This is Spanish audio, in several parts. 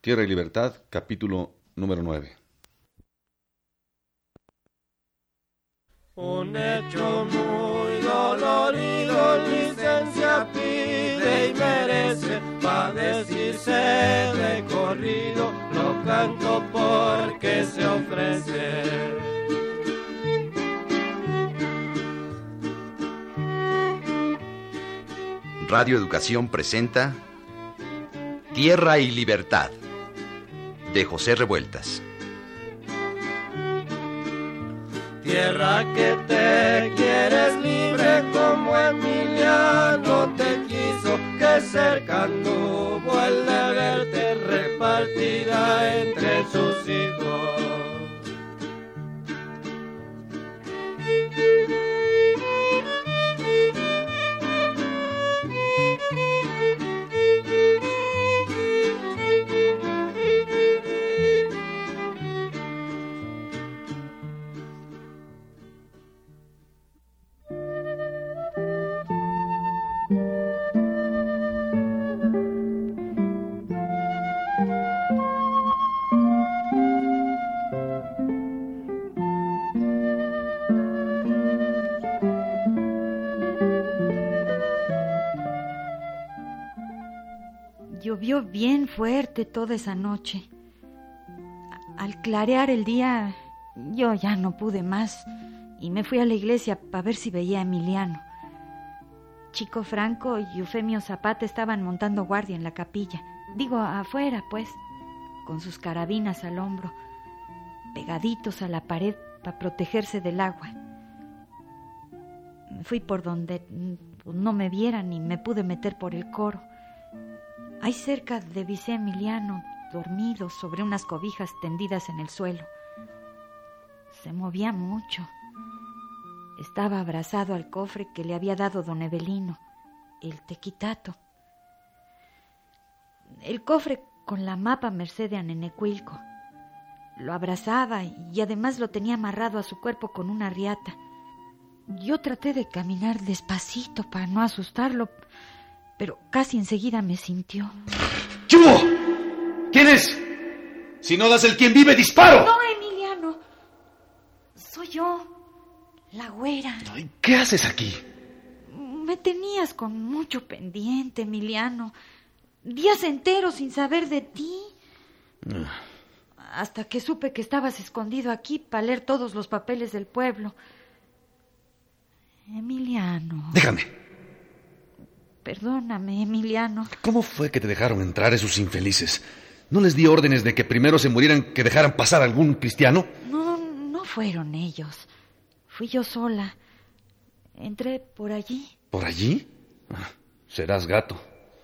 Tierra y Libertad, capítulo número 9. Un hecho muy dolorido, licencia pide y merece, pa' decirse de corrido, lo canto porque se ofrece. Radio Educación presenta Tierra y Libertad de José Revueltas. Tierra que te quieres libre como Emiliano te quiso, que cerca anduvo el de verte repartida entre sus hijos. Llovió bien fuerte toda esa noche. Al clarear el día, yo ya no pude más y me fui a la iglesia para ver si veía a Emiliano. Chico Franco y Eufemio Zapata estaban montando guardia en la capilla. Digo, afuera, pues, con sus carabinas al hombro, pegaditos a la pared para protegerse del agua. Fui por donde no me vieran y me pude meter por el coro. Ahí cerca de Vicé Emiliano, dormido sobre unas cobijas tendidas en el suelo. Se movía mucho. Estaba abrazado al cofre que le había dado don Evelino, el tequitato. El cofre con la mapa Merced de Anenecuilco. Lo abrazaba y además lo tenía amarrado a su cuerpo con una riata. Yo traté de caminar despacito para no asustarlo, pero casi enseguida me sintió. ¡Chubo! ¿Quién es? Si no das el quien vive, disparo. No, Emiliano. Soy yo, la güera. Ay, ¿Qué haces aquí? Me tenías con mucho pendiente, Emiliano. Días enteros sin saber de ti. Hasta que supe que estabas escondido aquí para leer todos los papeles del pueblo. Emiliano. Déjame. Perdóname, Emiliano. ¿Cómo fue que te dejaron entrar esos infelices? ¿No les di órdenes de que primero se murieran que dejaran pasar algún cristiano? No, no fueron ellos. Fui yo sola. Entré por allí. ¿Por allí? Ah, serás gato.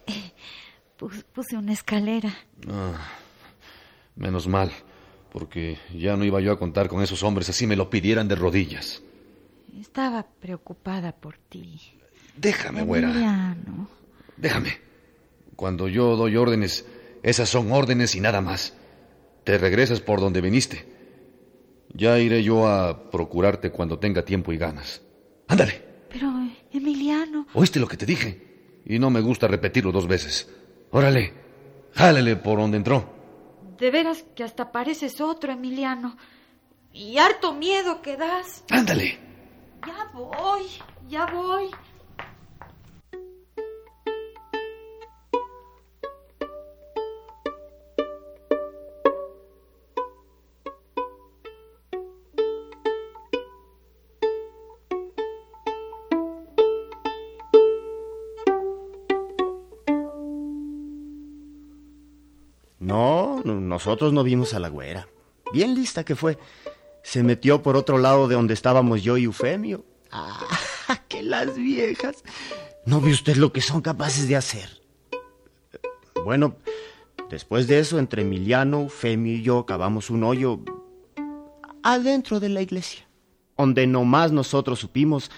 Pus- puse una escalera. Ah, menos mal, porque ya no iba yo a contar con esos hombres así me lo pidieran de rodillas. Estaba preocupada por ti. Déjame, güera. Emiliano. Déjame. Cuando yo doy órdenes, esas son órdenes y nada más. Te regresas por donde viniste. Ya iré yo a procurarte cuando tenga tiempo y ganas. Ándale. Pero, Emiliano. ¿Oíste lo que te dije? Y no me gusta repetirlo dos veces. Órale. Jálele por donde entró. De veras que hasta pareces otro, Emiliano. Y harto miedo que das. Ándale. Ya voy, ya voy. Nosotros no vimos a la güera. Bien lista que fue. Se metió por otro lado de donde estábamos yo y Eufemio. ¡Ah! ¡Que las viejas! ¿No ve usted lo que son capaces de hacer? Bueno, después de eso, entre Emiliano, Eufemio y yo cavamos un hoyo adentro de la iglesia, donde nomás nosotros supimos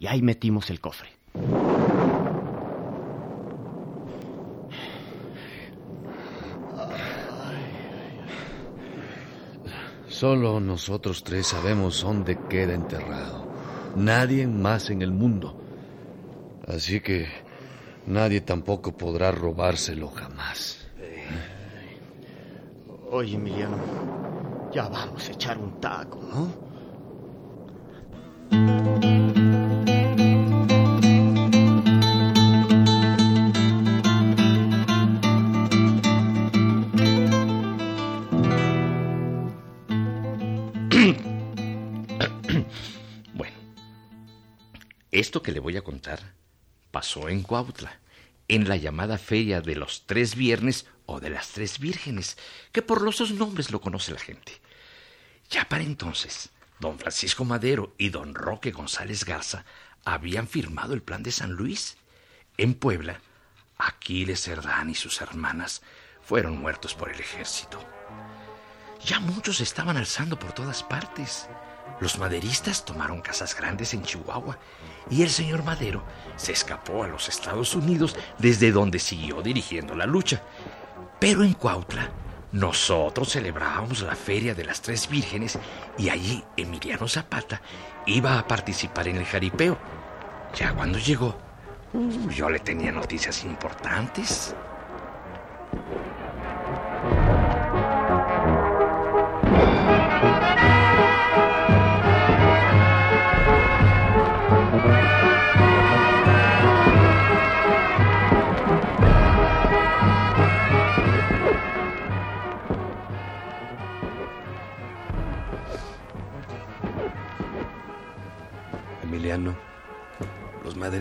y ahí metimos el cofre. Solo nosotros tres sabemos dónde queda enterrado. Nadie más en el mundo. Así que nadie tampoco podrá robárselo jamás. Oye, Emiliano, ya vamos a echar un taco, ¿no? Esto que le voy a contar pasó en Cuautla, en la llamada Feria de los Tres Viernes o de las Tres Vírgenes, que por los dos nombres lo conoce la gente. Ya para entonces, don Francisco Madero y don Roque González Garza habían firmado el plan de San Luis. En Puebla, Aquiles Cerdán y sus hermanas fueron muertos por el ejército. Ya muchos estaban alzando por todas partes. Los maderistas tomaron casas grandes en Chihuahua y el señor Madero se escapó a los Estados Unidos desde donde siguió dirigiendo la lucha. Pero en Cuautla nosotros celebrábamos la Feria de las Tres Vírgenes y allí Emiliano Zapata iba a participar en el jaripeo. Ya cuando llegó, uh, yo le tenía noticias importantes.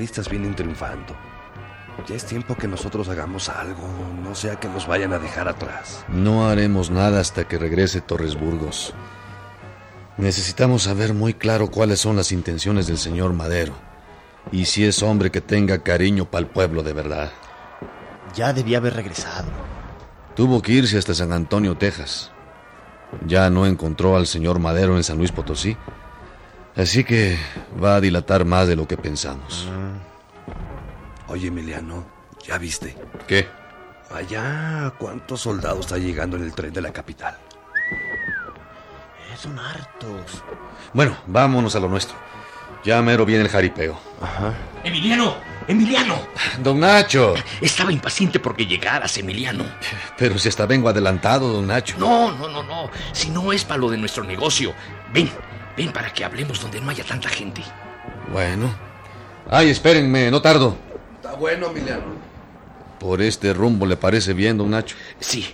Maderistas vienen triunfando. Ya es tiempo que nosotros hagamos algo, no sea que nos vayan a dejar atrás. No haremos nada hasta que regrese Torres Burgos. Necesitamos saber muy claro cuáles son las intenciones del señor Madero y si es hombre que tenga cariño para el pueblo de verdad. Ya debía haber regresado. Tuvo que irse hasta San Antonio, Texas. Ya no encontró al señor Madero en San Luis Potosí. Así que va a dilatar más de lo que pensamos. Oye, Emiliano, ¿ya viste? ¿Qué? Allá, ¿cuántos soldados está llegando en el tren de la capital? Eh, Son hartos. Bueno, vámonos a lo nuestro. Ya mero viene el jaripeo. Emiliano, Emiliano. Don Nacho. Estaba impaciente porque llegaras, Emiliano. Pero si hasta vengo adelantado, don Nacho. No, no, no, no. Si no es para lo de nuestro negocio. Ven, ven para que hablemos donde no haya tanta gente. Bueno. Ay, espérenme, no tardo. Está bueno, Emiliano. Por este rumbo le parece bien, don Nacho. Sí,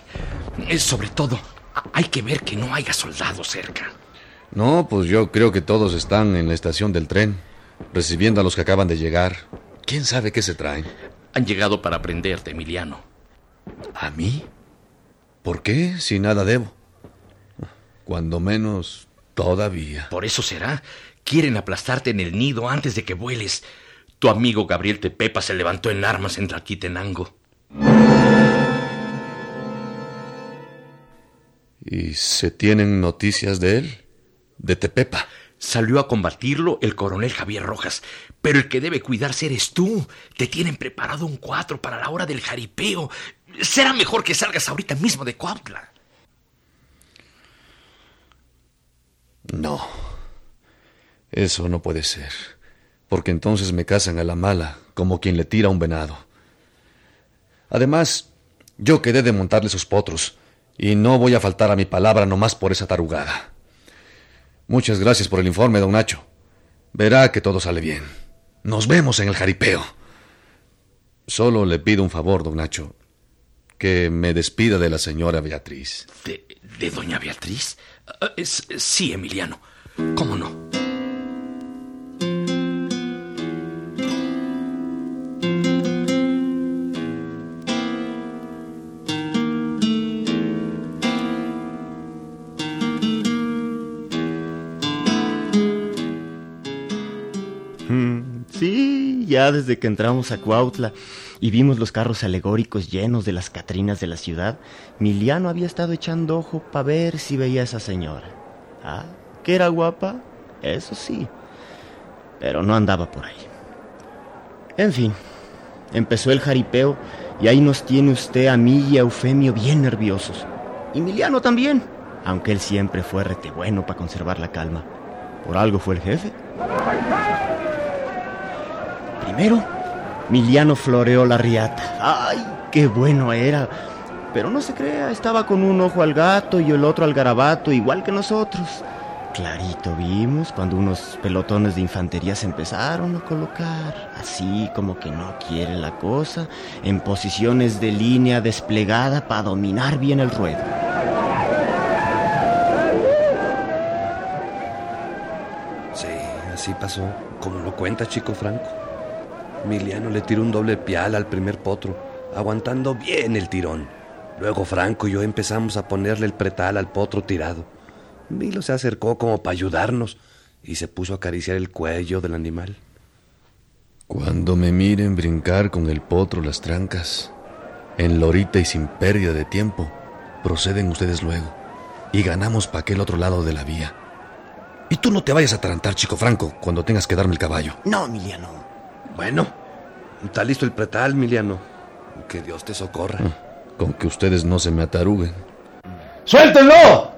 es sobre todo, hay que ver que no haya soldados cerca. No, pues yo creo que todos están en la estación del tren, recibiendo a los que acaban de llegar. ¿Quién sabe qué se traen? Han llegado para prenderte, Emiliano. ¿A mí? ¿Por qué? Si nada debo. Cuando menos, todavía. Por eso será. Quieren aplastarte en el nido antes de que vueles. Tu amigo Gabriel Tepepa se levantó en armas en Tlaquitenango. ¿Y se tienen noticias de él? ¿De Tepepa? Salió a combatirlo el coronel Javier Rojas, pero el que debe cuidarse eres tú. Te tienen preparado un cuatro para la hora del jaripeo. Será mejor que salgas ahorita mismo de Cuautla. No. Eso no puede ser. Porque entonces me casan a la mala, como quien le tira un venado. Además, yo quedé de montarle sus potros, y no voy a faltar a mi palabra nomás por esa tarugada. Muchas gracias por el informe, don Nacho. Verá que todo sale bien. Nos vemos en el jaripeo. Solo le pido un favor, don Nacho. Que me despida de la señora Beatriz. ¿De, de doña Beatriz? Es- sí, Emiliano. ¿Cómo no? Mm, Sí, ya desde que entramos a Cuautla y vimos los carros alegóricos llenos de las Catrinas de la ciudad, Miliano había estado echando ojo para ver si veía a esa señora. Ah, que era guapa, eso sí, pero no andaba por ahí. En fin, empezó el jaripeo y ahí nos tiene usted a mí y a Eufemio bien nerviosos. Y Miliano también, aunque él siempre fue rete bueno para conservar la calma. Por algo fue el jefe. Primero, Miliano floreó la riata. ¡Ay, qué bueno era! pero no se crea, estaba con un ojo al gato y el otro al garabato, igual que nosotros. Clarito vimos cuando unos pelotones de infantería se empezaron a colocar, así como que no quiere la cosa, en posiciones de línea desplegada para dominar bien el ruedo. Sí, así pasó, como lo cuenta Chico Franco. Miliano le tiró un doble pial al primer potro, aguantando bien el tirón. Luego Franco y yo empezamos a ponerle el pretal al potro tirado. Milo se acercó como para ayudarnos y se puso a acariciar el cuello del animal. Cuando me miren brincar con el potro las trancas, en lorita y sin pérdida de tiempo, proceden ustedes luego y ganamos para aquel otro lado de la vía. Y tú no te vayas a atarantar, chico Franco, cuando tengas que darme el caballo. No, Emiliano. Bueno, está listo el pretal, Miliano. Que Dios te socorra. Con que ustedes no se me ataruguen. ¡Suéltenlo!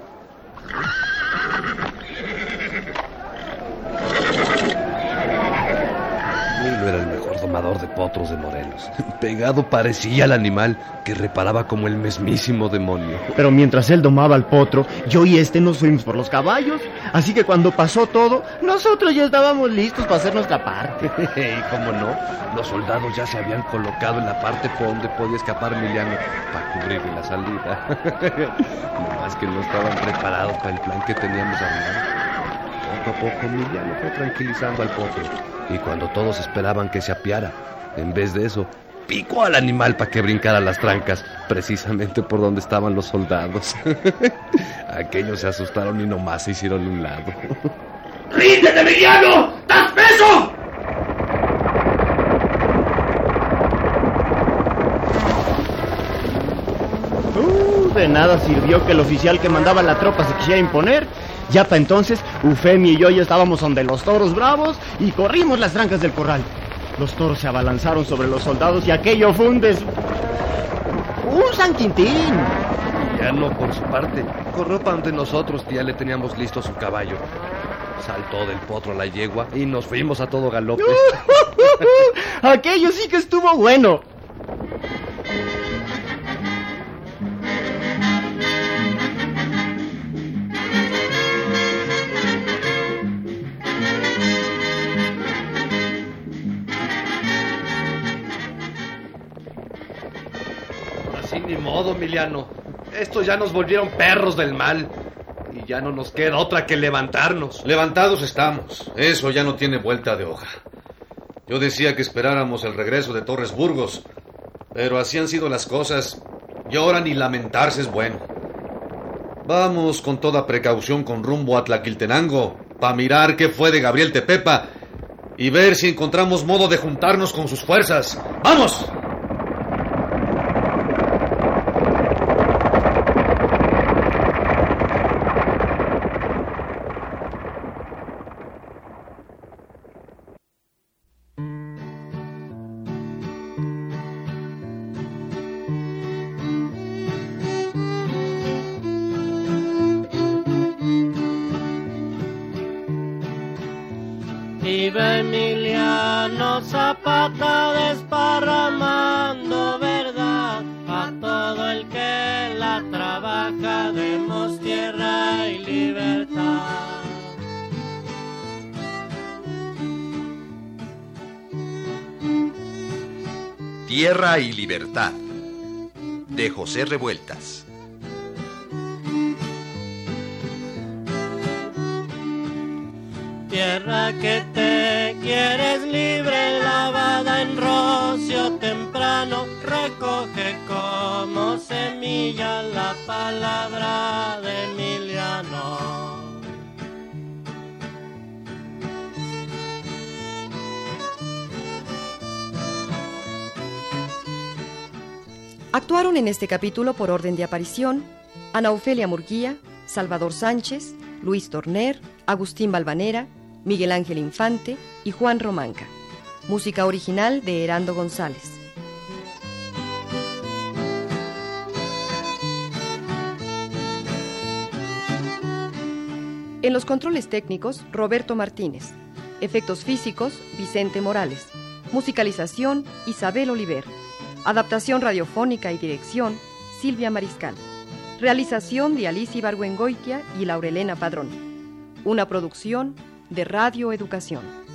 Milo era el mejor domador de potros de Morelos. Pegado parecía al animal que reparaba como el mismísimo demonio. Pero mientras él domaba al potro, yo y este nos fuimos por los caballos. Así que cuando pasó todo, nosotros ya estábamos listos para hacer nuestra parte. y cómo no, los soldados ya se habían colocado en la parte por donde podía escapar Emiliano para cubrirle la salida. no más que no estaban preparados para el plan que teníamos armado. Poco a poco Emiliano fue tranquilizando al potro. Y cuando todos esperaban que se apiara, en vez de eso, picó al animal para que brincara las trancas, precisamente por donde estaban los soldados. Aquellos se asustaron y nomás se hicieron un lado. ¡Ríndete, Emiliano! ¡Das peso! Uh, de nada sirvió que el oficial que mandaba la tropa se quisiera imponer. Ya para entonces, Ufemi y yo ya estábamos donde los toros bravos y corrimos las trancas del corral. Los toros se abalanzaron sobre los soldados y aquello fue un des... ¡Un San Quintín! Emiliano, por su parte, corrió para donde nosotros que ya le teníamos listo su caballo. Saltó del potro a la yegua y nos fuimos a todo galope. aquello sí que estuvo bueno. Modo, Emiliano. Estos ya nos volvieron perros del mal. Y ya no nos queda otra que levantarnos. Levantados estamos. Eso ya no tiene vuelta de hoja. Yo decía que esperáramos el regreso de Torres Burgos, pero así han sido las cosas y ahora ni lamentarse es bueno. Vamos con toda precaución con rumbo a Tlaquiltenango para mirar qué fue de Gabriel Tepepa y ver si encontramos modo de juntarnos con sus fuerzas. ¡Vamos! Iba Emiliano Zapata desparramando verdad a todo el que la trabaja, demos tierra y libertad. Tierra y Libertad de José Revueltas. Tierra que te quieres libre, lavada en rocio temprano, recoge como semilla la palabra de Emiliano. Actuaron en este capítulo por orden de aparición Ana Ofelia Murguía, Salvador Sánchez, Luis Torner, Agustín Balvanera, Miguel Ángel Infante y Juan Romanca. Música original de Herando González. En los controles técnicos, Roberto Martínez. Efectos físicos, Vicente Morales. Musicalización, Isabel Oliver. Adaptación radiofónica y dirección, Silvia Mariscal. Realización de Alicia Ibargüengoitia y Laurelena Padrón. Una producción de Radio Educación.